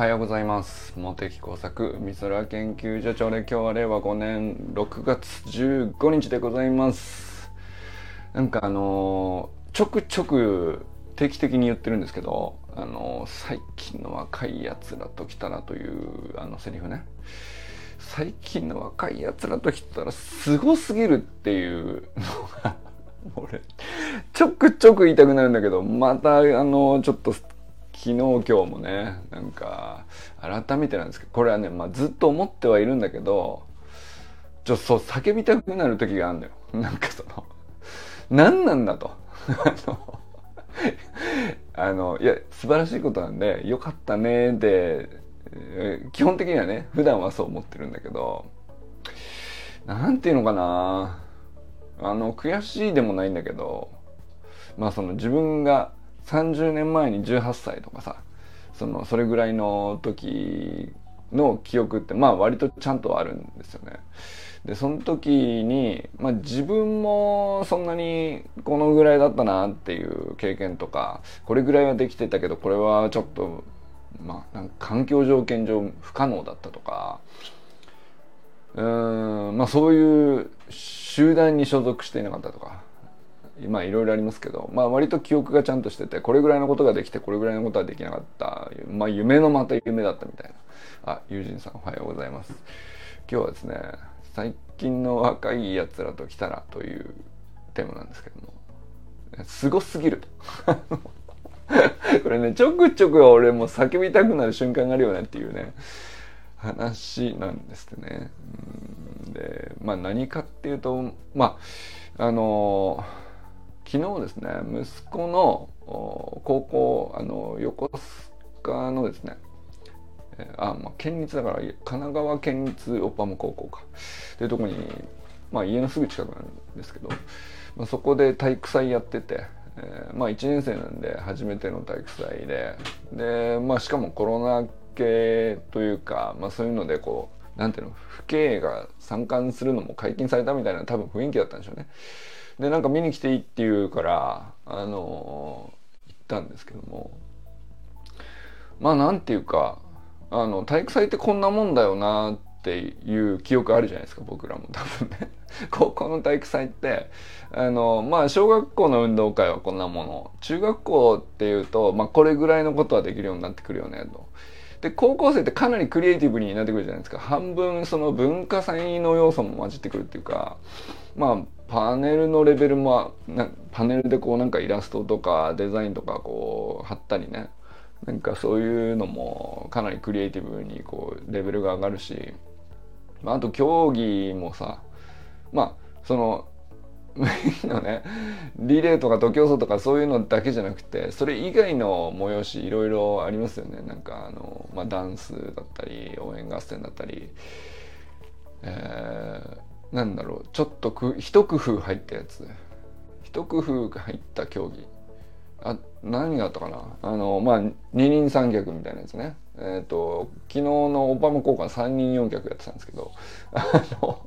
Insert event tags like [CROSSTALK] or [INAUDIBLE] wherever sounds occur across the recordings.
はようございます。茂木工作美空研究所長で今日は令和5年6月15日でございます。なんかあのちょくちょく定期的に言ってるんですけどあの最近の若いやつらと来たらというあのセリフね。最近の若いやつらと来たらすごすぎるっていうのが [LAUGHS] 俺ちょくちょく言いたくなるんだけどまたあのちょっと昨日今日もねなんか改めてなんですけどこれはね、まあ、ずっと思ってはいるんだけどちょっと叫びたくなる時があるんだよ。[LAUGHS] なんかその何なんだと。[LAUGHS] あのいや素晴らしいことなんでよかったねで基本的にはね普段はそう思ってるんだけど何て言うのかな。あの悔しいでもないんだけどまあその自分が30年前に18歳とかさそのそれぐらいの時の記憶ってまあ割とちゃんとあるんですよね。でその時に、まあ、自分もそんなにこのぐらいだったなっていう経験とかこれぐらいはできてたけどこれはちょっとまあ環境条件上不可能だったとかうんまあそういう集団に所属していなかったとかまあいろいろありますけど、まあ割と記憶がちゃんとしてて、これぐらいのことができて、これぐらいのことはできなかった。まあ夢のまた夢だったみたいな。あ、友人さんおはようございます。今日はですね、最近の若い奴らと来たらというテーマなんですけども、すごすぎると。[LAUGHS] これね、ちょくちょく俺も叫びたくなる瞬間があるよねっていうね、話なんですね。で、まあ何かっていうと、まあ、あのー昨日ですね息子の高校あの横須賀のですねあ、まあ、県立だから神奈川県立オッパム高校か。っていうとこに、まあ、家のすぐ近くなんですけど、まあ、そこで体育祭やってて、えー、まあ1年生なんで初めての体育祭で。で、まあ、しかもコロナ系というか、まあ、そういうのでこううなんていうの父兄が参観するのも解禁されたみたいな多分雰囲気だったんでしょうね。でなんか見に来ていいって言うからあの行ったんですけどもまあなんていうかあの体育祭ってこんなもんだよなっていう記憶あるじゃないですか僕らも多分ね [LAUGHS] 高校の体育祭ってあのまあ小学校の運動会はこんなもの中学校っていうと、まあ、これぐらいのことはできるようになってくるよねと。で高校生ってかなりクリエイティブになってくるじゃないですか。半分その文化祭の要素も混じってくるっていうかまあパネルのレベルもパネルでこうなんかイラストとかデザインとかこう貼ったりね。なんかそういうのもかなりクリエイティブにこうレベルが上がるし、まあ、あと競技もさまあそののね。リレーとか徒競走とかそういうのだけじゃなくてそれ以外の催しいろいろありますよね。なんかあの、まあ、ダンスだったり応援合戦だったり、えーなんだろう。ちょっとく一工夫入ったやつ。一工夫が入った競技。あ何があったかな。あのまあ二人三脚みたいなやつね。えっ、ー、と昨日のオバマ効果三人四脚やってたんですけど。あの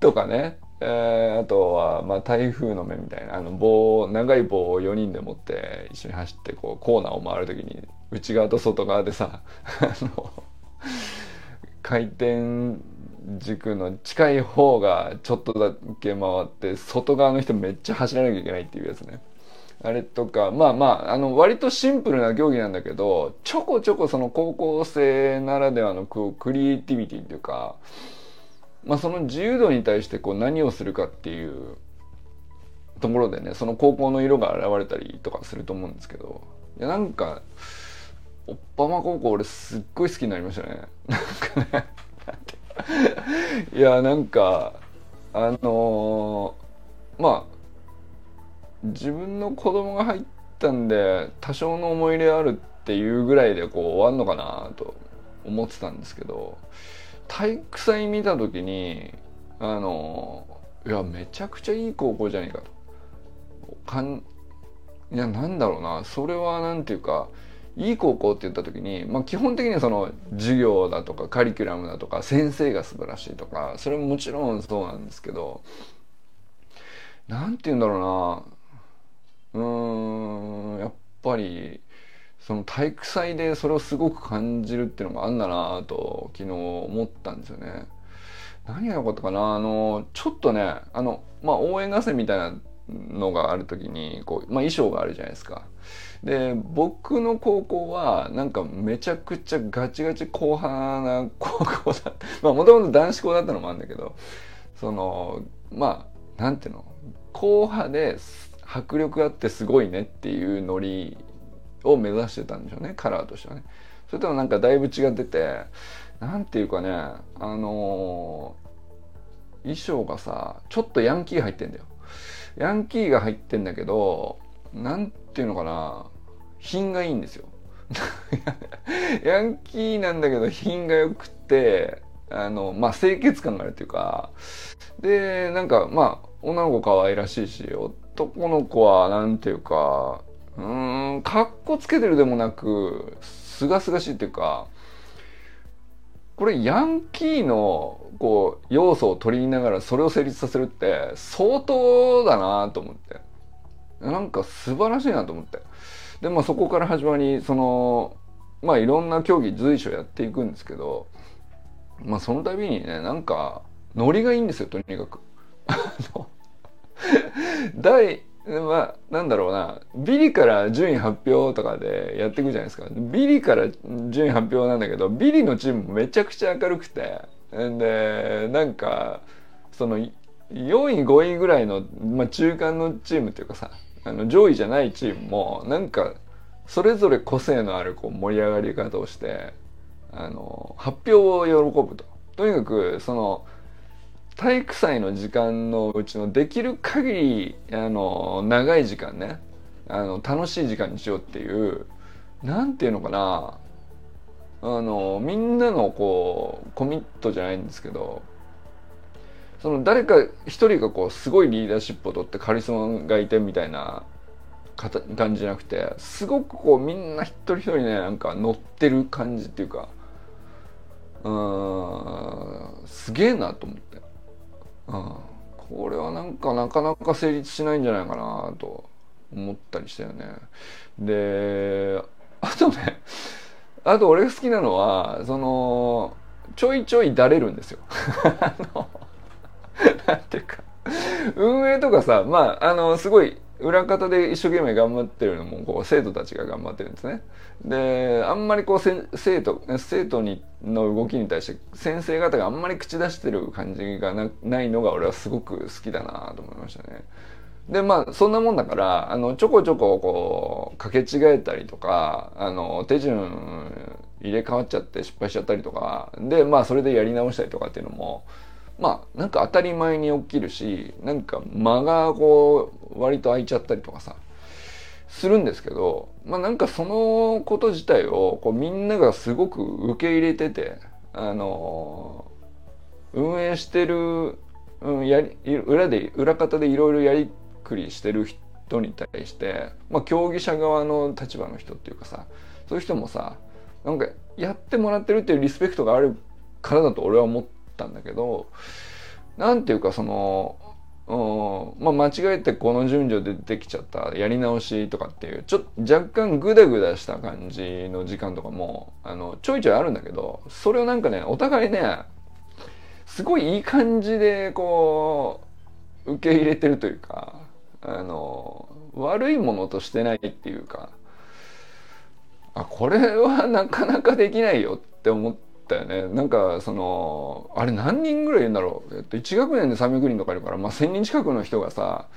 とかね。え、あとは、まあ、台風の目みたいなあの棒長い棒を4人で持って一緒に走ってこうコーナーを回る時に内側と外側でさ [LAUGHS] あの回転軸の近い方がちょっとだけ回って外側の人めっちゃ走らなきゃいけないっていうやつね。あれとかまあまああの割とシンプルな競技なんだけどちょこちょこその高校生ならではのクリエイティビティっていうか、まあ、その自由度に対してこう何をするかっていうところでねその高校の色が現れたりとかすると思うんですけどいやなんかおっぱま高校俺すっごい好きになりましたね。[LAUGHS] なんかね [LAUGHS] いやなんかあのー、まあ自分の子供が入ったんで多少の思い入れあるっていうぐらいでこう終わんのかなと思ってたんですけど体育祭見た時にあの、いやめちゃくちゃいい高校じゃねえかと。かんいやなんだろうなそれは何ていうかいい高校って言った時に、まあ、基本的にはその授業だとかカリキュラムだとか先生が素晴らしいとかそれももちろんそうなんですけど何て言うんだろうなうーんやっぱりその体育祭でそれをすごく感じるっていうのがあんだなと昨日思ったんですよね。何が良かったかな？あのちょっとねあの、まあ、応援合戦みたいなのがある時にこう、まあ、衣装があるじゃないですか。で僕の高校はなんかめちゃくちゃガチガチ硬派な高校だった [LAUGHS] まあもともと男子校だったのもあるんだけどそのまあなんていうの？硬派で迫力あってすごいねっていうノリを目指してたんでしょうねカラーとしてはね。それともなんかだいぶ違っててなんていうかねあのー、衣装がさちょっとヤンキー入ってんだよ。ヤンキーが入ってんだけどなんていうのかな品がいいんですよ。[LAUGHS] ヤンキーなんだけど品が良くてあのまあ清潔感があるっていうかでなんかまあ女の子可愛らしいし男の子はなんていうかうんかっこつけてるでもなくすがすがしいっていうかこれヤンキーのこう要素を取りながらそれを成立させるって相当だなと思ってなんか素晴らしいなと思ってでまあそこから始まりそのまあいろんな競技随所やっていくんですけどまあその度にねなんかノリがいいんですよとにかく。[LAUGHS] 第まあなんだろうなビリから順位発表とかでやっていくじゃないですかビリから順位発表なんだけどビリのチームめちゃくちゃ明るくてでなんかその4位5位ぐらいの、まあ、中間のチームっていうかさあの上位じゃないチームもなんかそれぞれ個性のあるこう盛り上がり方をしてあの発表を喜ぶと。とにかくその体育祭の時間のうちのできる限りあの長い時間ねあの楽しい時間にしようっていう何て言うのかなあのみんなのこうコミットじゃないんですけどその誰か一人がこうすごいリーダーシップを取ってカリスマがいてみたいな感じじゃなくてすごくこうみんな一人一人ねなんか乗ってる感じっていうかうんすげえなと思って。うん、これはなんかなかなか成立しないんじゃないかなと思ったりしたよね。であとねあと俺が好きなのはそのちょいちょいだれるんですよ。[LAUGHS] あのなんていうか運営とかさまああのすごい裏方で一生懸命頑張ってるのもこう生徒たちが頑張ってるんですね。であんまりこう生徒生徒にの動きに対して先生方があんまり口出してる感じがないのが俺はすごく好きだなと思いましたね。でまあそんなもんだからあのちょこちょここう掛け違えたりとかあの手順入れ替わっちゃって失敗しちゃったりとかでまあそれでやり直したりとかっていうのもまあなんか当たり前に起きるしなんか間がこう割と空いちゃったりとかさするんですけどまあなんかそのこと自体をこうみんながすごく受け入れててあの運営してる、うん、やり裏で裏方でいろいろやりくりしてる人に対して、まあ、競技者側の立場の人っていうかさそういう人もさなんかやってもらってるっていうリスペクトがあるからだと俺は思ってたんだけどなんていうかそのうんまあ、間違えてこの順序でできちゃったやり直しとかっていうちょっと若干グダグダした感じの時間とかもあのちょいちょいあるんだけどそれをなんかねお互いねすごいいい感じでこう受け入れてるというかあの悪いものとしてないっていうかあこれはなかなかできないよって思って。ったよね。なんかそのあれ何人ぐらいいるんだろう、えっと、1学年で300人とかいるから、まあ、1,000人近くの人がさ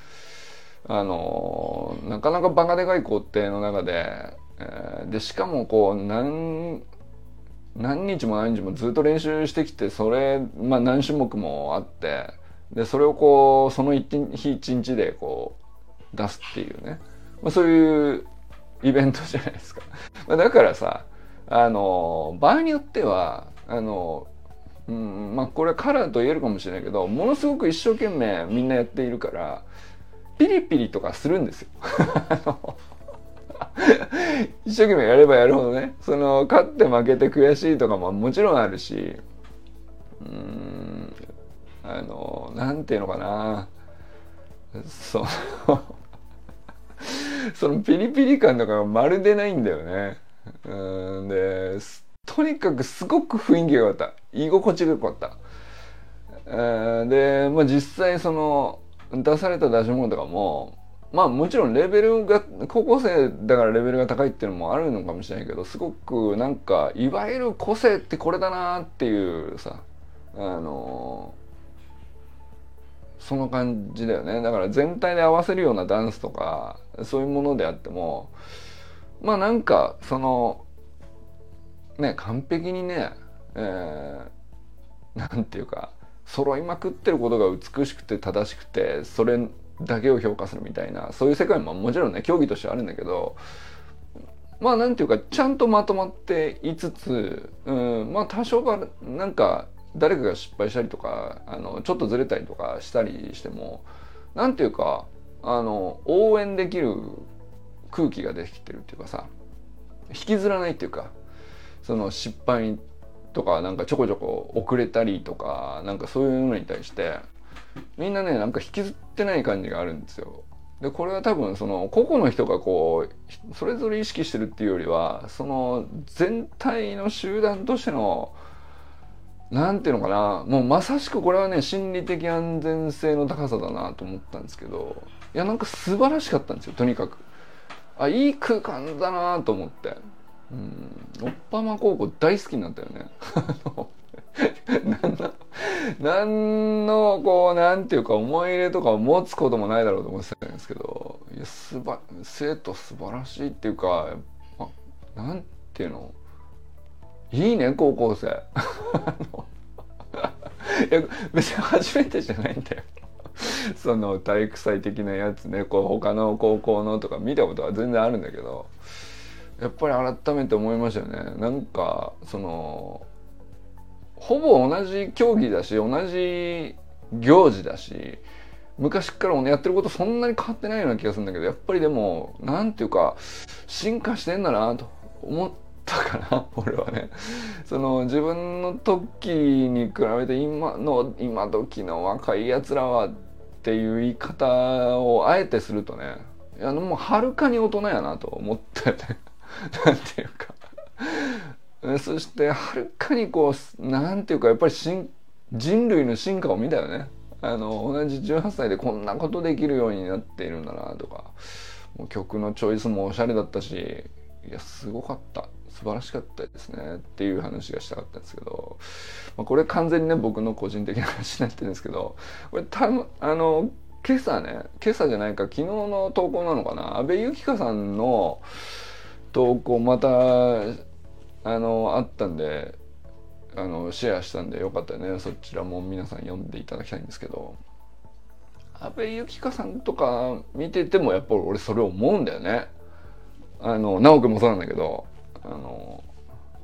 あのなかなかバカでかい校庭の中で、えー、でしかもこう何何日も何日もずっと練習してきてそれ、まあ、何種目もあってでそれをこうその一日一日でこう出すっていうね、まあ、そういうイベントじゃないですか。だからさあの場合によってはあの、うん、まあこれはカラーと言えるかもしれないけどものすごく一生懸命みんなやっているからピリピリとかするんですよ。[LAUGHS] 一生懸命やればやるほどねその勝って負けて悔しいとかももちろんあるしうんあのなんていうのかなそのそのピリピリ感とかがまるでないんだよね。うんでとにかくすごく雰囲気が良かった。居心地が良かった。で、まあ、実際その出された出し物とかもまあもちろんレベルが高校生だからレベルが高いっていうのもあるのかもしれないけどすごくなんかいわゆる個性ってこれだなっていうさあのその感じだよね。だから全体で合わせるようなダンスとかそういうものであってもまあなんかそのね完璧にね、えー、なんていうか揃いまくってることが美しくて正しくてそれだけを評価するみたいなそういう世界ももちろんね競技としてあるんだけどまあなんていうかちゃんとまとまっていつつ、うん、まあ多少はなんか誰かが失敗したりとかあのちょっとずれたりとかしたりしてもなんていうかあの応援できる空気ができてるっていうかさ引きずらないっていうかその失敗とかなんかちょこちょこ遅れたりとかなんかそういうのに対してみんなねなんか引きずってない感じがあるんですよ。でこれは多分その個々の人がこうそれぞれ意識してるっていうよりはその全体の集団としての何ていうのかなもうまさしくこれはね心理的安全性の高さだなと思ったんですけどいやなんか素晴らしかったんですよとにかく。あいい空間だなと思って。うん、おっぱま高校大好きになったよね。[LAUGHS] 何の何のこうなんていうか思い入れとかを持つこともないだろうと思ってたんですけどいやすば生徒素晴らしいっていうかあなんていうの？いいね高校生 [LAUGHS] いや別に初めてじゃないんだよ [LAUGHS] その体育祭的なやつね。こう他の高校のとか見たことは全然あるんだけどやっぱり改めて思いましたよね。なんかそのほぼ同じ競技だし同じ行事だし昔からやってることそんなに変わってないような気がするんだけどやっぱりでも何ていうか進化してんだなと思ったかな [LAUGHS] 俺はね。その自分の時に比べて今の今時の若いやつらはっていう言い方をあえてするとねいやもうはるかに大人やなと思ったよねなんていうか。そしてはるかにこうなんていうかやっぱり人類の進化を見たよね。あの同じ18歳でこんなことできるようになっているんだなとか。もう曲のチョイスもおしゃれだったしいやすごかった。素晴らしかったですねっていう話がしたかったんですけど、まあ、これ完全にね僕の個人的な話になってるんですけどこれたあの今朝ね今朝じゃないか昨日の投稿なのかな？阿部由紀香さんの投稿またあのあったんであのシェアしたんでよかったらね。そちらも皆さん読んでいただきたいんですけど。阿部由紀香さんとか見ててもやっぱり俺それ思うんだよね。あの直くんもそうなんだけど。あの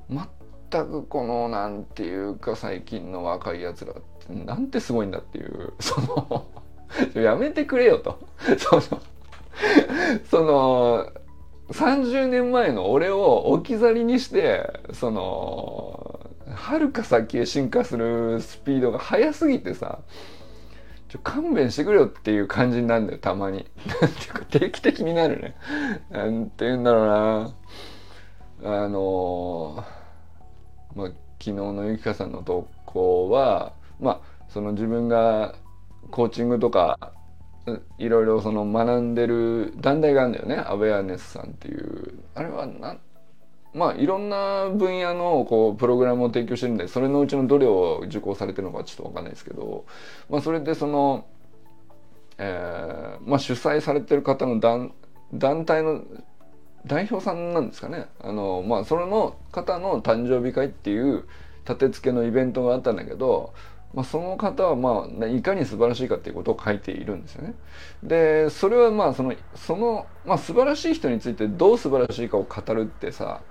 全くこのなんていうか最近の若いやつらってなんてすごいんだっていう [LAUGHS] そのやめてくれよと [LAUGHS] そのその30年前の俺を置き去りにしてそのはるか先へ進化するスピードが速すぎてさちょ勘弁してくれよっていう感じになるんだよたまに。[LAUGHS] なんていうか定期的になるね。なんて言うんだろうな。あのまあ昨日のゆきかさんの投稿はまあその自分がコーチングとかいろいろその学んでる団体があるんだよねアウェアネスさんっていう。あれはなまあいろんな分野のこうプログラムを提供してるんでそれのうちのどれを受講されてるのかちょっと分かんないですけど、まあ、それでその、えーまあ、主催されてる方の団団体の代表さんなんですかねあの、まあ、その方の誕生日会っていう立て付けのイベントがあったんだけどまあ、その方はまあいかに素晴らしいかっていうことを書いているんですよね。でそれはまあそのその、まあ、素晴らしい人についてどう素晴らしいかを語るってさ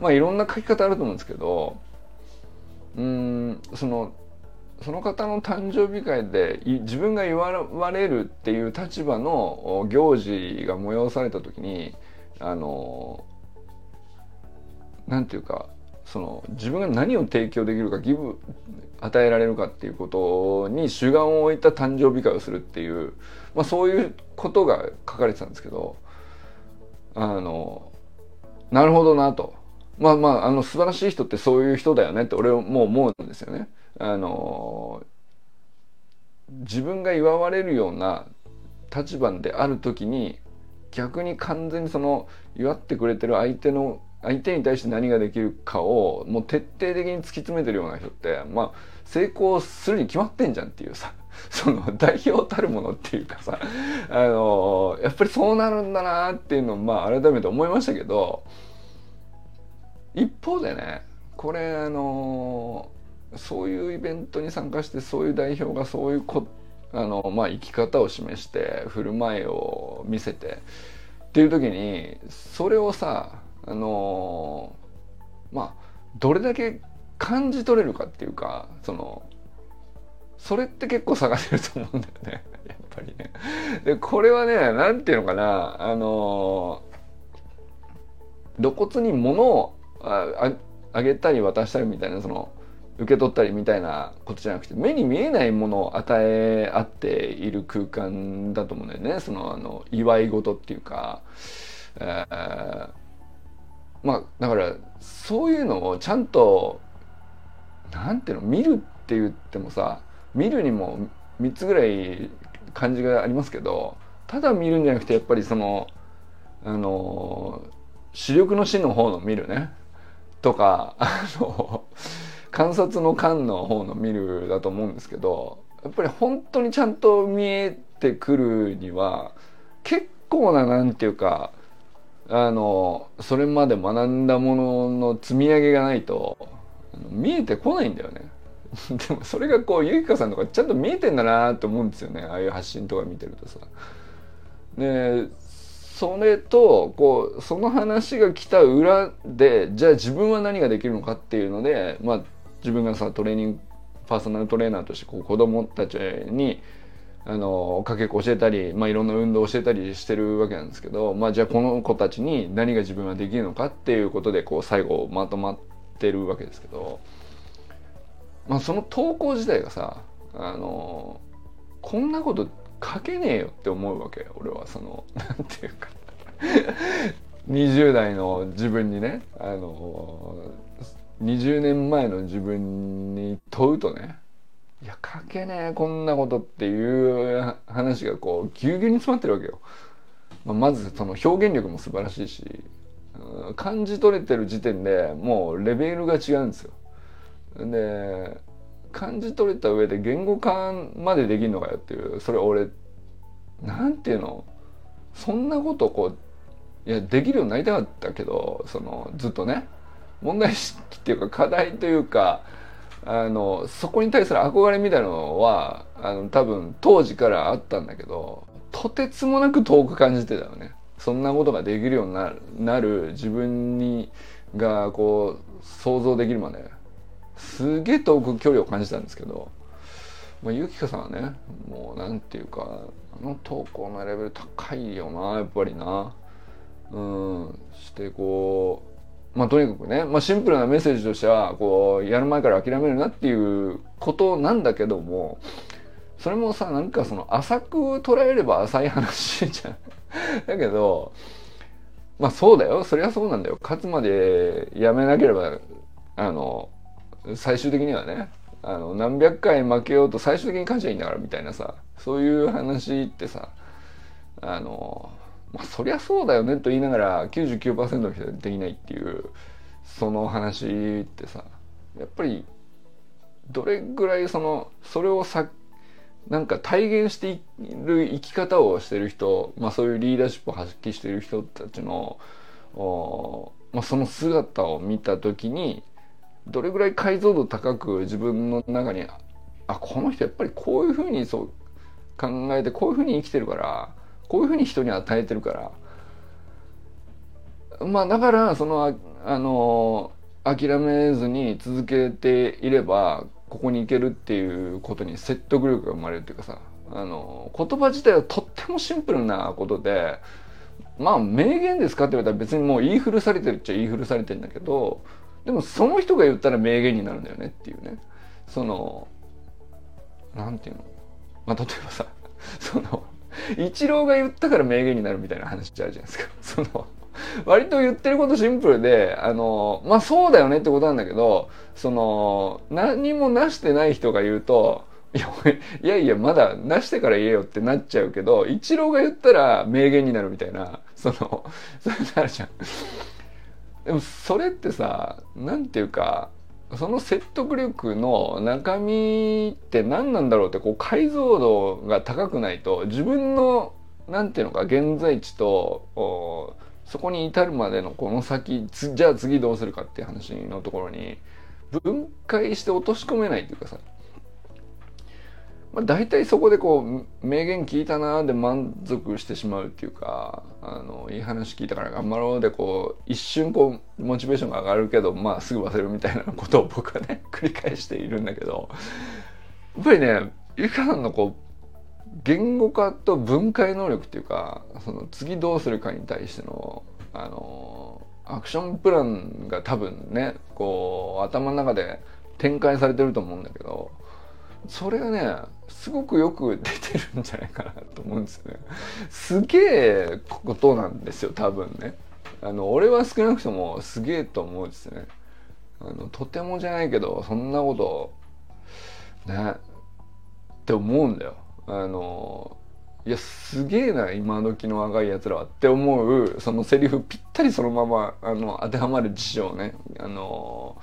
まあいろんな書き方あると思うんですけどうんそのその方の誕生日会で自分が言われるっていう立場の行事が催された時にあのなんていうかその自分が何を提供できるかギブ与えられるかっていうことに主眼を置いた誕生日会をするっていう、まあ、そういうことが書かれてたんですけどあのなるほどなとまあまああの素晴らしい人ってそういう人だよねって俺はもう思うんですよね。あの自分が祝われるような立場である時に逆に完全にその祝ってくれてる相手の相手に対して何ができるかをもう徹底的に突き詰めてるような人ってまあ成功するに決まってんじゃんっていうさ [LAUGHS] その代表たるものっていうかさあのやっぱりそうなるんだなっていうのをまあ改めて思いましたけど一方でねこれあのそういうイベントに参加してそういう代表がそういうこあの、まあ、生き方を示して振る舞いを見せてっていう時にそれをさあのまあどれだけ感じ取れるかっていうかそのそれって結構差が出ると思うんだよね [LAUGHS] やっぱりね。でこれはね何て言うのかなあの露骨に物をああげたり渡したりみたいなその受け取ったりみたいなことじゃなくて目に見えないものを与え合っている空間だと思うんだよね。そのあの祝い事っていうか、えー、まあだからそういうのをちゃんとなんていうの見るって言ってもさ見るにも3つぐらい感じがありますけどただ見るんじゃなくてやっぱりそのあの視力の死の方の見るね。とかあの観察の観の方の見るだと思うんですけどやっぱり本当にちゃんと見えてくるには結構ななんていうかあのそれまで学んだものの積み上げがないと見えてこないんだよね。[LAUGHS] でもそれがこうゆきかさんとかちゃんと見えてんだなって思うんですよねああいう発信とか見てるとさ。でそれとこうその話が来た裏でじゃあ自分は何ができるのかっていうのでまあ自分がさトレーニングパーソナルトレーナーとしてこう子供たちにあのかけっこ教えたり、まあ、いろんな運動を教えたりしてるわけなんですけど、まあ、じゃあこの子たちに何が自分はできるのかっていうことでこう最後まとまってるわけですけど、まあ、その投稿自体がさあのこんなこと書けねえよって思うわけ俺は。その [LAUGHS] なんていうか。[LAUGHS] 20代の自分にねあの20年前の自分に問うとねいや書けねえこんなことっていう話がこうぎゅうぎゅうに詰まってるわけよ。まあ、まずその表現力も素晴らしいし感じ取れてる時点でもうレベルが違うんですよ。で感じ取れた上で言語化までできるのかよっていうそれ俺なんていうの？そんなことこういやできるようになりたかったけどそのずっとね問題意識っていうか課題というかあのそこに対する憧れみたいなのはあの多分当時からあったんだけどとてつもなく遠く感じてたよね。そんなことができるようになるなる自分にがこう想像できるまですげえ遠く距離を感じたんですけど、まあ、ゆきかさんはねもうなんていうかあの投稿のレベル高いよなやっぱりな。うんしてこうまあ、とにかくね、まあ、シンプルなメッセージとしてはこうやる前から諦めるなっていうことなんだけどもそれもさなんかその浅く捉えれば浅い話じゃん。[LAUGHS] だけどまあそうだよそりゃそうなんだよ勝つまでやめなければあの最終的にはねあの何百回負けようと最終的に勝ちゃいいんだからみたいなさそういう話ってさあのまあそりゃそうだよねと言いながら99%の人はできないっていうその話ってさやっぱりどれぐらいそのそれをさなんか体現している生き方をしてる人、まあ、そういうリーダーシップを発揮してる人たちのまあ、その姿を見た時にどれぐらい解像度高く自分の中にあこの人やっぱりこういうふうにそう考えてこういうふうに生きてるからこういうふうに人に与えてるから。まあだからそのあの諦めずに続けていればここに行けるっていうことに説得力が生まれるっていうかさ。あの言葉自体はとってもシンプルなことでまあ名言ですかって言われたら別にもう言い古されてるっちゃ言い古されてるんだけどでもその人が言ったら名言になるんだよねっていうね。そのなんていうの？まあ例えばさそのイチローが言ったから名言になるみたいな話ってあるじゃないですか。その割と言ってることシンプルであのまあそうだよねってことなんだけどその何もなしてない人が言うといやいやまだなしてから言えよってなっちゃうけどイチローが言ったら名言になるみたいなそのそれなるじゃん。でもそれってさ何て言うかその説得力の中身って何なんだろうってこう解像度が高くないと自分の何て言うのか現在地とそこに至るまでのこの先じゃあ次どうするかっていう話のところに分解して落とし込めないっていうかさまあ、大体そこでこう名言聞いたなで満足してしまうっていうかあのいい話聞いたから頑張ろうでこう一瞬こうモチベーションが上がるけどまあすぐ忘れるみたいなことを僕はね [LAUGHS] 繰り返しているんだけどやっぱりねゆかさんのこう言語化と分解能力っていうかその次どうするかに対してのあのアクションプランが多分ねこう頭の中で展開されてると思うんだけどそれがねすごくよく出てるんじゃないかなと思うんですよね。すげえことなんですよ多分ね。あの俺は少なくともすげえと思うんですね。あのとてもじゃないけどそんなことねって思うんだよ。あのいやすげえな今時の若いやつらはって思うそのセリフぴったりそのままあの当てはまる事象ねあの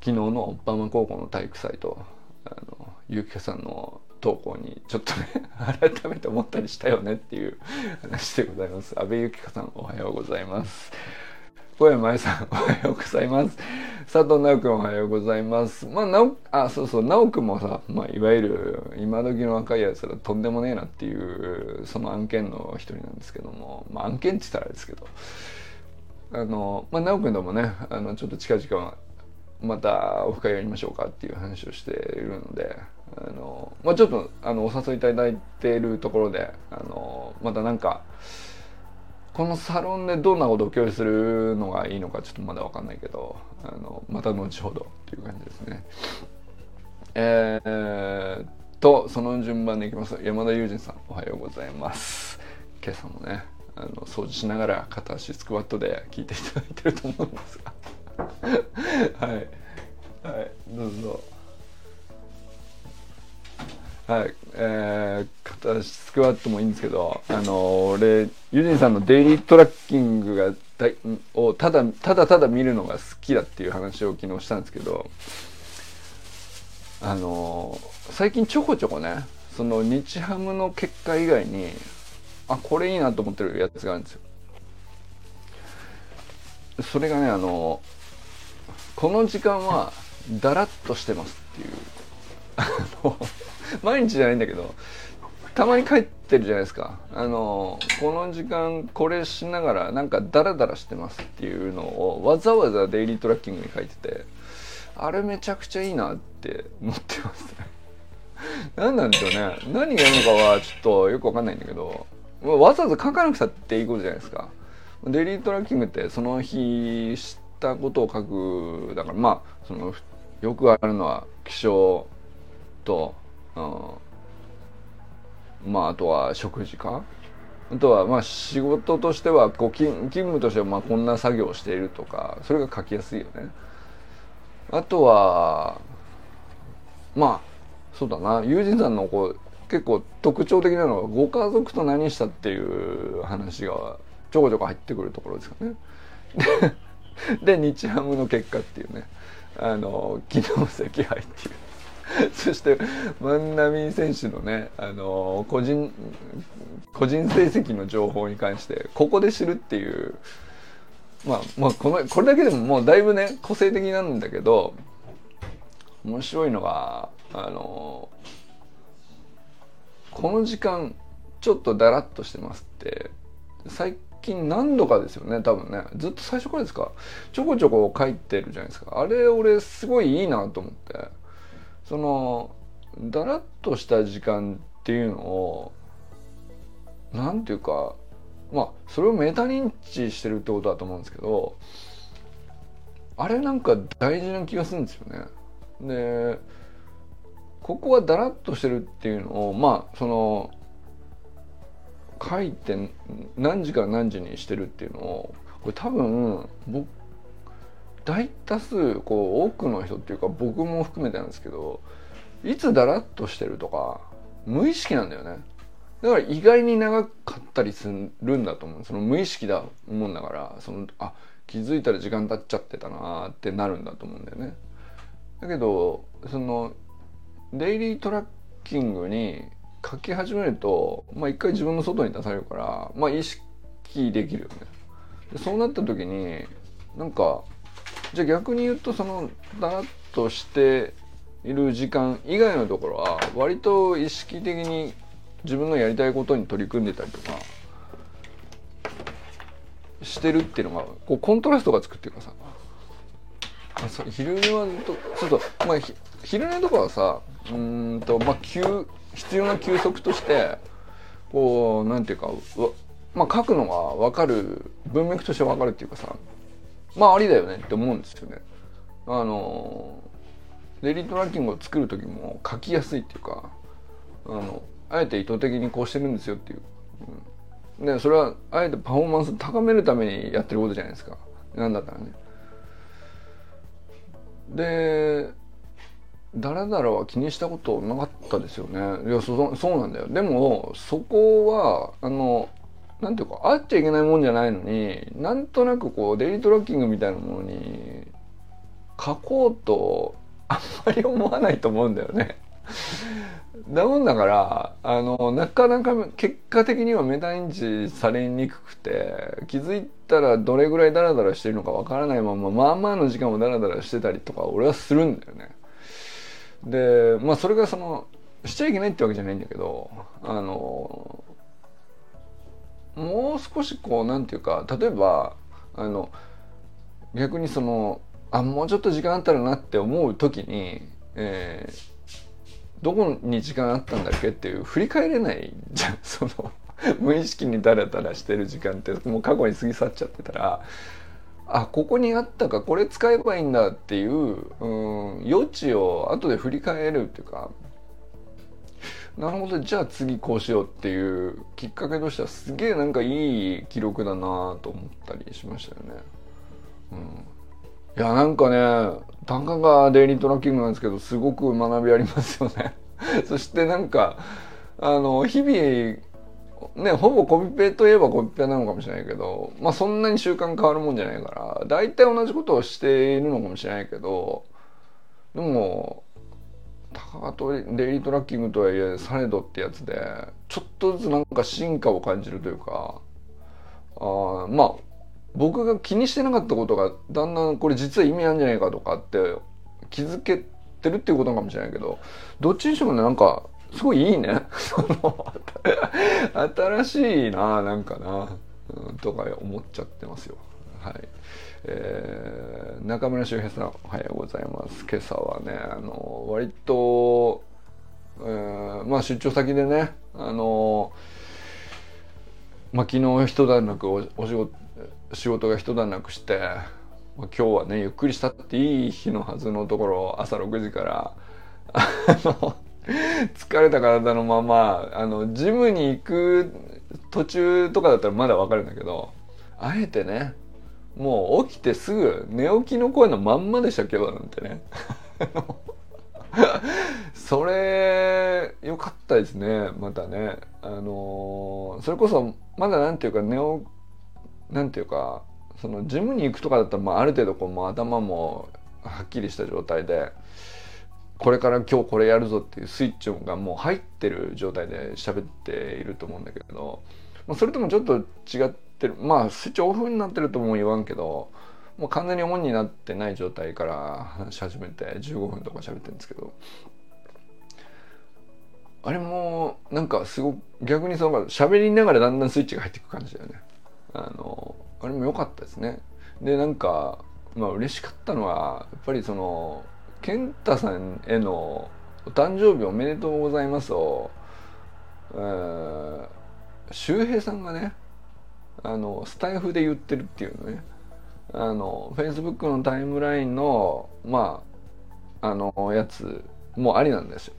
昨日のオッパマ高校の体育祭とあのゆうきかさんの投稿にちょっとね [LAUGHS] 改めて思ったりしたよねっていう話でございます。安倍ゆきかさんおはようございます。小山愛さんおはようございます。佐藤直君おはようございます。まあなおあそうそう直君もさ、まあ、いわゆる今時の若いやつらとんでもねえなっていうその案件の一人なんですけども。まあ案件って言ったらあれですけど。あのまあ直君ともねあのちょっと近々またオフ会やりましょうかっていう話をしているのであの、まあ、ちょっとあのお誘いいただいているところであのまたなんかこのサロンでどんなことを共有するのがいいのかちょっとまだ分かんないけどあのまた後ほどっていう感じですね。えー、とその順番でいきます山田裕二さんおはようございます。今朝もねあの掃除しながら片足スクワットで聞いていただいてると思うんですが [LAUGHS] はい。はいどうぞ。はいえー、片足スクワットもいいんですけどあの俺ユジンさんのデイリートラッキングがだいをただただただ見るのが好きだっていう話を昨日したんですけどあの最近ちょこちょこねその日ハムの結果以外にあこれいいなと思ってるやつがあるんですよ。それがねあのこの時間はだらっとしてますっていう。毎日じゃないんだけどたまに帰ってるじゃないですか。あのこの時間これしながらなんかダラダラしてますっていうのをわざわざデイリートラッキングに書いててあれめちゃくちゃいいなって思ってます。ね何なんでしょうね。何がいいのかはちょっとよくわかんないんだけどわざわざ書かなくたっていいことじゃないですか。デイリートラッキングってその日したことを書くだからまあそのよくあるのは気象と、うん、まああとは食事かあとはまあ仕事としてはこう勤務としてはまあこんな作業をしているとかそれが書きやすいよね。あとはまあそうだな友人さんのこう結構特徴的なのはご家族と何したっていう話がちょこちょこ入ってくるところですかね。で日ハムの結果っていうね。あの機能赤敗っていう。[LAUGHS] そして万波選手のねあの個人個人成績の情報に関してここで知るっていうまあ、まあ、このこれだけでももうだいぶね個性的なんだけど面白いのがあのこの時間ちょっとだらっとしてますって最近何度かですよね多分ね。ずっと最初からですか？ちょこちょこ書いてるじゃないですか。あれ俺すごいいいなと思って。そのだらっとした時間っていうのを何ていうかまあそれをメタ認知してるってことだと思うんですけどあれなんか大事な気がするんですよね。でここはだらっとしてるっていうのをまあその書いて何時から何時にしてるっていうのをこれ多分僕大多数こう多くの人っていうか僕も含めてなんですけどいつだらっとしてるとか無意識なんだよね。だから意外に長かったりするんだと思うその無意識だもんだからそのあ気づいたら時間経っちゃってたなってなるんだと思うんだよね。だけどそのデイリートラッキングに書き始めるとまあ一回自分の外に出されるからまあ意識できるよね。でそうなった時になんかじゃあ逆に言うとそのだらっとしている時間以外のところは割と意識的に自分のやりたいことに取り組んでたりとかしてるっていうのがこうコントラストがつくっていうかさ。あそう昼寝はとそうそうまあ昼寝とかはさうんとまあ急必要な休息としてこうなんていうかまあ書くのが分かる文脈として分かるっていうかさまあありだよねって思うんですよね。あのデリートラッキングを作る時も書きやすいっていうかあのあえて意図的にこうしてるんですよっていう、うん、でそれはあえてパフォーマンス高めるためにやってることじゃないですか。なんだったらね。でだらだらは気にしたことなかったですよねいやそそうなんだよでもそこはあのなんていうかあっちゃいけないもんじゃないのになんとなくこうデイリートラッキングみたいなものに書こうとあんまり思わないと思うんだよね。だもんだからあのなかなか結果的にはメタ認知されにくくて気づいたらどれぐらいダラダラしてるのかわからないまままあまあの時間もダラダラしてたりとか俺はするんだよね。でまあそれがそのしちゃいけないってわけじゃないんだけどあのもう少しこうなんていうか例えばあの逆にそのあもうちょっと時間あったらなって思う時に、えー、どこに時間あったんだっけっていう振り返れないじゃん。その無意識にダラダラしてる時間ってもう過去に過ぎ去っちゃってたらあここにあったかこれ使えばいいんだっていう、うん、余地を後で振り返るっていうかなるほどじゃあ次こうしようっていうきっかけとしてはすげえなんかいい記録だなと思ったりしましたよね。うん、いやなんかねたかがデイリートラッキングなんですけどすごく学びありますよね。[LAUGHS] そしてなんかあの日々ねほぼコピペといえばコピペなのかもしれないけどまあそんなに習慣変わるもんじゃないから大体同じことをしているのかもしれないけどでも高とデイリートラッキングとはいえされどってやつでちょっとずつなんか進化を感じるというかあまあ僕が気にしてなかったことがだんだんこれ実は意味あるんじゃないかとかって気づけてるっていうことかもしれないけどどっちにしてもねなんかすごいいいね。そ [LAUGHS] の新しいななんかな、うん、とか思っちゃってますよ。はい。えー、中村修平さんおはようございます。今朝はねあの割と、えー、まあ出張先でねあのまあ昨日一段落おお仕事仕事が一段落して、まあ、今日はねゆっくりしたっていい日のはずのところ朝6時からあの疲れた体のままあのジムに行く途中とかだったらまだわかるんだけどあえてねもう起きてすぐ寝起きの声のまんまでした今日なんてね。[LAUGHS] それ良かったですねまたね。あの、それこそまだなんていうか寝起なんていうかそのジムに行くとかだったら、まあ、ある程度こう頭もはっきりした状態でこれから今日これやるぞっていうスイッチがもう入ってる状態で喋っていると思うんだけど、まあ、それともちょっと違ってってる。まあスイッチオフになってるとも言わんけどもう完全にオンになってない状態から話し始めて15分とか喋ってるんですけどあれもなんかすごく逆にその喋りながらだんだんスイッチが入っていく感じだよね。あのあれも良かったですね。でなんかまあ嬉しかったのはやっぱりその健太さんへのお誕生日おめでとうございますを、え、周平さんがねあのスタイフで言ってるっていうね。あのフェイスブックのタイムラインのまああのやつもありなんですよ。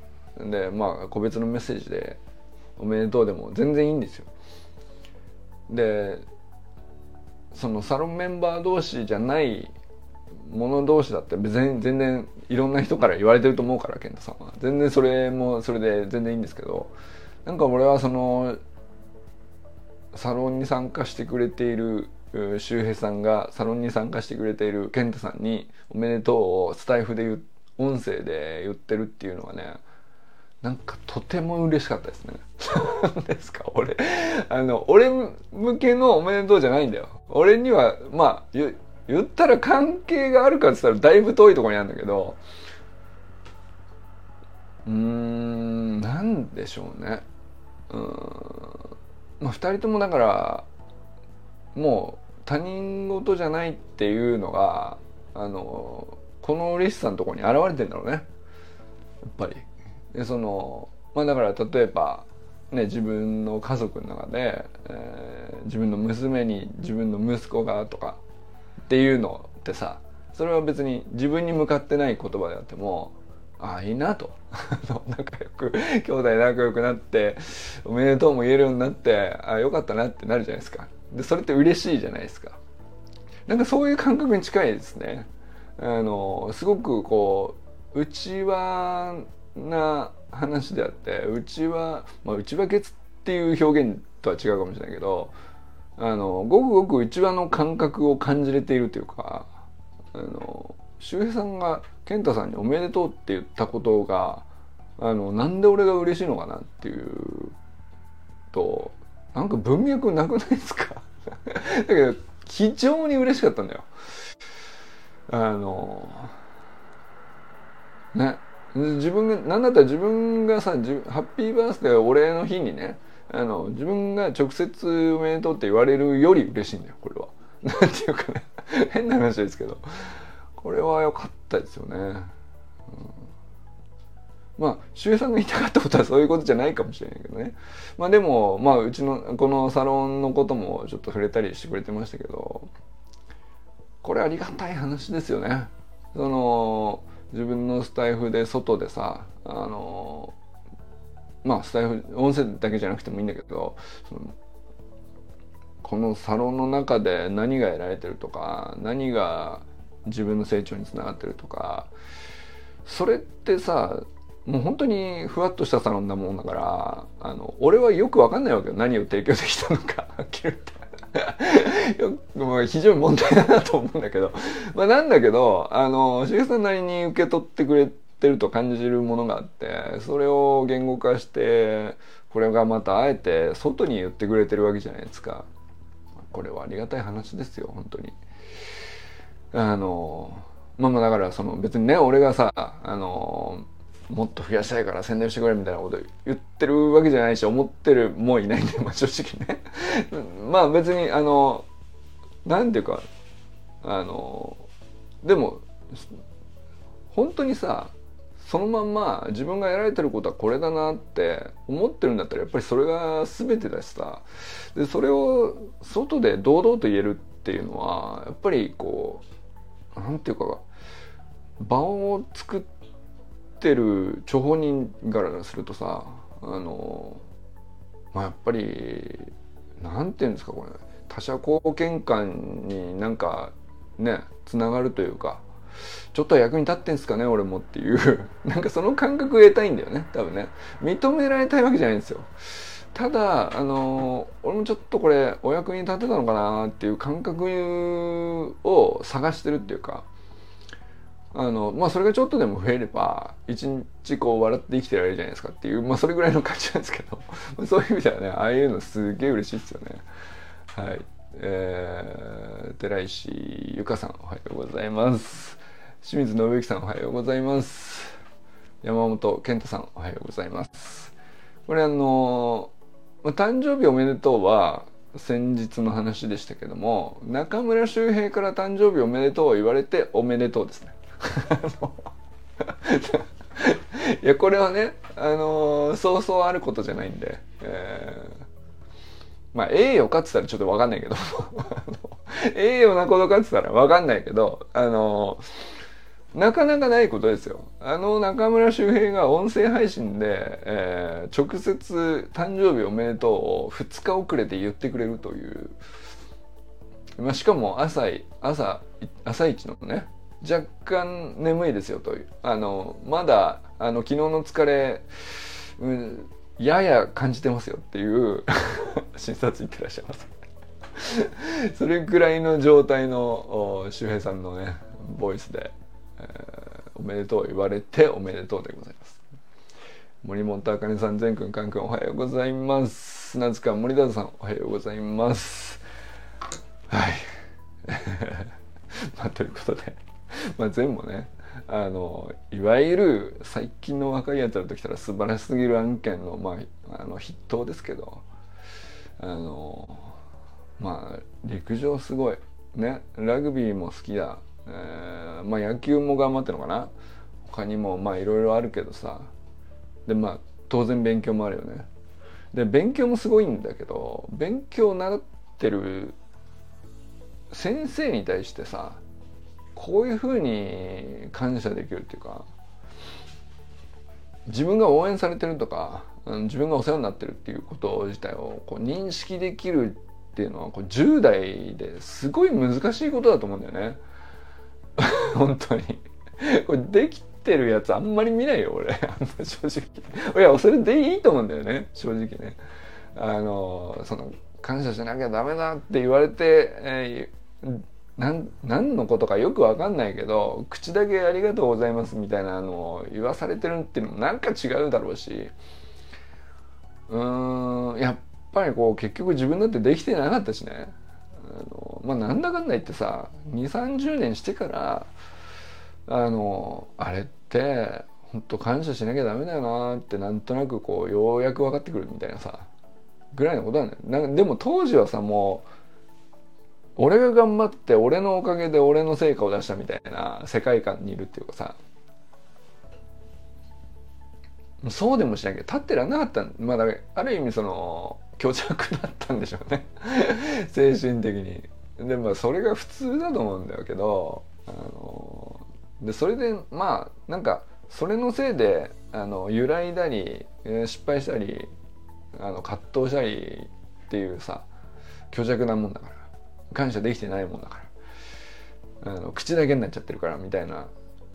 でまあ個別のメッセージで「おめでとう」でも全然いいんですよ。でそのサロンメンバー同士じゃない者同士だって別に全然いろんな人から言われてると思うから健太さんは全然それもそれで全然いいんですけどなんか俺はそのサロンに参加してくれている周平さんがサロンに参加してくれている健太さんに「おめでとう」をスタイフで言音声で言ってるっていうのはねなんかとても嬉しかったですね。[LAUGHS] ですか？俺あの俺向けのおめでとうじゃないんだよ。俺にはまあ言ったら関係があるかって言ったらだいぶ遠いところにあるんだけどうーんなんでしょうねうんまあ2人ともだからもう他人事じゃないっていうのがあのこの嬉しさのところに現れてんだろうねやっぱり。でそのまあだから例えばね、自分の家族の中で、えー、自分の娘に自分の息子がとかっていうのってさそれは別に自分に向かってない言葉であってもああいいなと。[LAUGHS] 仲良く兄弟仲良くなっておめでとうも言えるようになってああよかったなってなるじゃないですか。でそれって嬉しいじゃないですか。なんかそういう感覚に近いですね。あのすごくこう内輪な話であって内輪まあ内輪血っていう表現とは違うかもしれないけどあのごくごく内輪の感覚を感じれているというかあの周平さんが健太さんに「おめでとう」って言ったことがあのなんで俺が嬉しいのかなっていうとなんか文脈なくないですか？[LAUGHS] だけど非常に嬉しかったんだよ。あのね自分が何だったら自分がさハッピーバースデーお礼の日にねあの自分が直接おめでとうって言われるより嬉しいんだよこれは。[LAUGHS] なんていうかね [LAUGHS] 変な話ですけどこれは良かったですよね。うん、まあ周平さんが言いたかったことはそういうことじゃないかもしれないけどね。まあでもまあうちのこのサロンのこともちょっと触れたりしてくれてましたけどこれありがたい話ですよね。その自分のスタイフで外でさあのまあスタイフ音声だけじゃなくてもいいんだけどこのサロンの中で何が得られてるとか何が自分の成長につながってるとかそれってさもう本当にふわっとしたサロンなもんだからあの俺はよく分かんないわけよ何を提供できたのか [LAUGHS] はっきり言って。よ非常に問題だなと思うんだけど、まあ、なんだけどあのさんなりに受け取ってくれててると感じるものがあってそれを言語化してこれがまたあえて外に言ってくれてるわけじゃないですか。これはありがたい話ですよ本当に。あのまあまあだからその別にね俺がさあのもっと増やしたいから宣伝してくれみたいなこと言ってるわけじゃないし思ってるもういないんで、まあ、正直ね。[LAUGHS] まあ別にあのなんていうかあのでも本当にさそのまんま自分がやられてることはこれだなって思ってるんだったらやっぱりそれが全てだしさ。でそれを外で堂々と言えるっていうのはやっぱりこうなんていうか場を作ってる張本人からするとさあのまあやっぱりなんていうんですかこれ。他者貢献感になんかねつながるというか。ちょっと役に立ってんすかね俺もっていう。[LAUGHS] なんかその感覚を得たいんだよね多分ね。認められたいわけじゃないんですよ。ただあの俺もちょっとこれお役に立てたのかなっていう感覚を探してるっていうか。あのまあそれがちょっとでも増えれば一日こう笑って生きてられるじゃないですかっていうまあそれぐらいの感じなんですけど。[LAUGHS] そういう意味ではねああいうのすげえ嬉しいですよね。はい。えー、寺石ゆかさんおはようございます。清水信之さんおはようございます。山本健太さんおはようございます。これあの、ま、誕生日おめでとうは先日の話でしたけども中村周平から誕生日おめでとうを言われておめでとうですね。[LAUGHS] いやこれはねあのー、そうそうあることじゃないんで、えー、まあ栄誉かっつったらちょっと分かんないけど栄誉 [LAUGHS] なことかっつったら分かんないけどあのーなかなかないことですよ。あの中村周平が音声配信で、えー、直接誕生日おめでとうを2日遅れて言ってくれるという。まあ、しかも朝、朝、朝一のね、若干眠いですよという。あの、まだ、あの、昨日の疲れ、うん、やや感じてますよっていう [LAUGHS] 診察行ってらっしゃいます。それくらいの状態の周平さんのね、ボイスで。えー、おめでとう言われておめでとうでございます。森本あかねさん全くんかんくんおはようございます。砂塚森田さんおはようございます。はい。[LAUGHS] まあということで。まあ全部ねあのいわゆる最近の若いやつらときたら素晴らしすぎる案件の,、まあ、あの筆頭ですけどあのまあ陸上すごい。ねラグビーも好きだ。えー、まあ野球も頑張ってるのかな。他にもまあいろいろあるけどさ。でまあ当然勉強もあるよね。で勉強もすごいんだけど勉強を習ってる先生に対してさこういうふうに感謝できるっていうか自分が応援されてるとか自分がお世話になってるっていうこと自体をこう認識できるっていうのはこう10代ですごい難しいことだと思うんだよね。[LAUGHS] 本当に。これできてるやつあんまり見ないよ俺。[LAUGHS] 正直。いやそれでいいと思うんだよね正直ね。あのその感謝しなきゃダメだって言われて、えー、なん何のことかよく分かんないけど口だけ「ありがとうございます」みたいなのを言わされてるっていうのもなんか違うだろうし。うーんやっぱりこう結局自分だってできてなかったしね。のまあなんだかんだ言ってさ2 3 0年してからあのあれって本当感謝しなきゃダメだよなってなんとなくこうようやく分かってくるみたいなさぐらいのことなんだよ。なんでも当時はさもう俺が頑張って俺のおかげで俺の成果を出したみたいな世界観にいるっていうかさそうでもしなきゃ立ってらんなかったまあだある意味その虚弱だったんでしょうね。[LAUGHS] 精神的に。でまあそれが普通だと思うんだけどあのでそれでまあなんかそれのせいであの揺らいだり失敗したりあの葛藤したりっていうさ虚弱なもんだから。感謝できてないもんだから。あの口だけになっちゃってるからみたいな。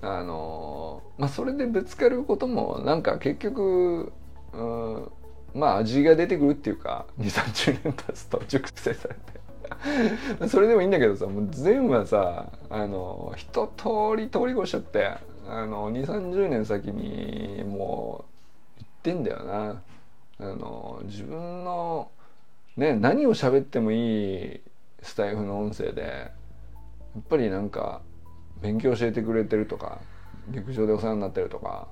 あのまあそれでぶつかることもなんか結局うんまあ味が出てくるっていうか2 3 0年経つと熟成されて [LAUGHS] それでもいいんだけどさもう全部はさあの一通り通り越しちゃってあの2 3 0年先にもう行ってんだよな。あの自分のね何を喋ってもいいスタイフの音声でやっぱりなんか勉強教えてくれてるとか陸上でお世話になってるとか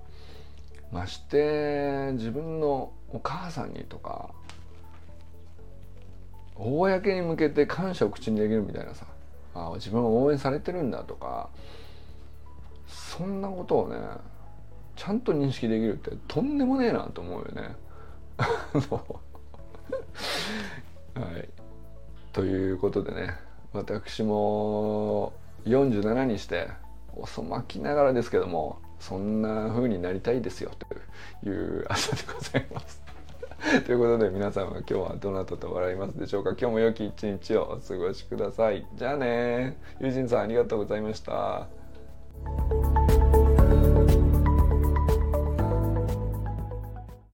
まして自分のお母さんにとか公に向けて感謝を口にできるみたいなさあ自分は応援されてるんだとかそんなことをねちゃんと認識できるってとんでもねえなと思うよね。[LAUGHS] [LAUGHS] はい、ということでね私も47にして遅まきながらですけどもそんな風になりたいですよという朝でございます。[LAUGHS] ということで皆さんは今日はどなたと笑いますでしょうか？今日も良き一日をお過ごしください。じゃあね友人さんありがとうございました。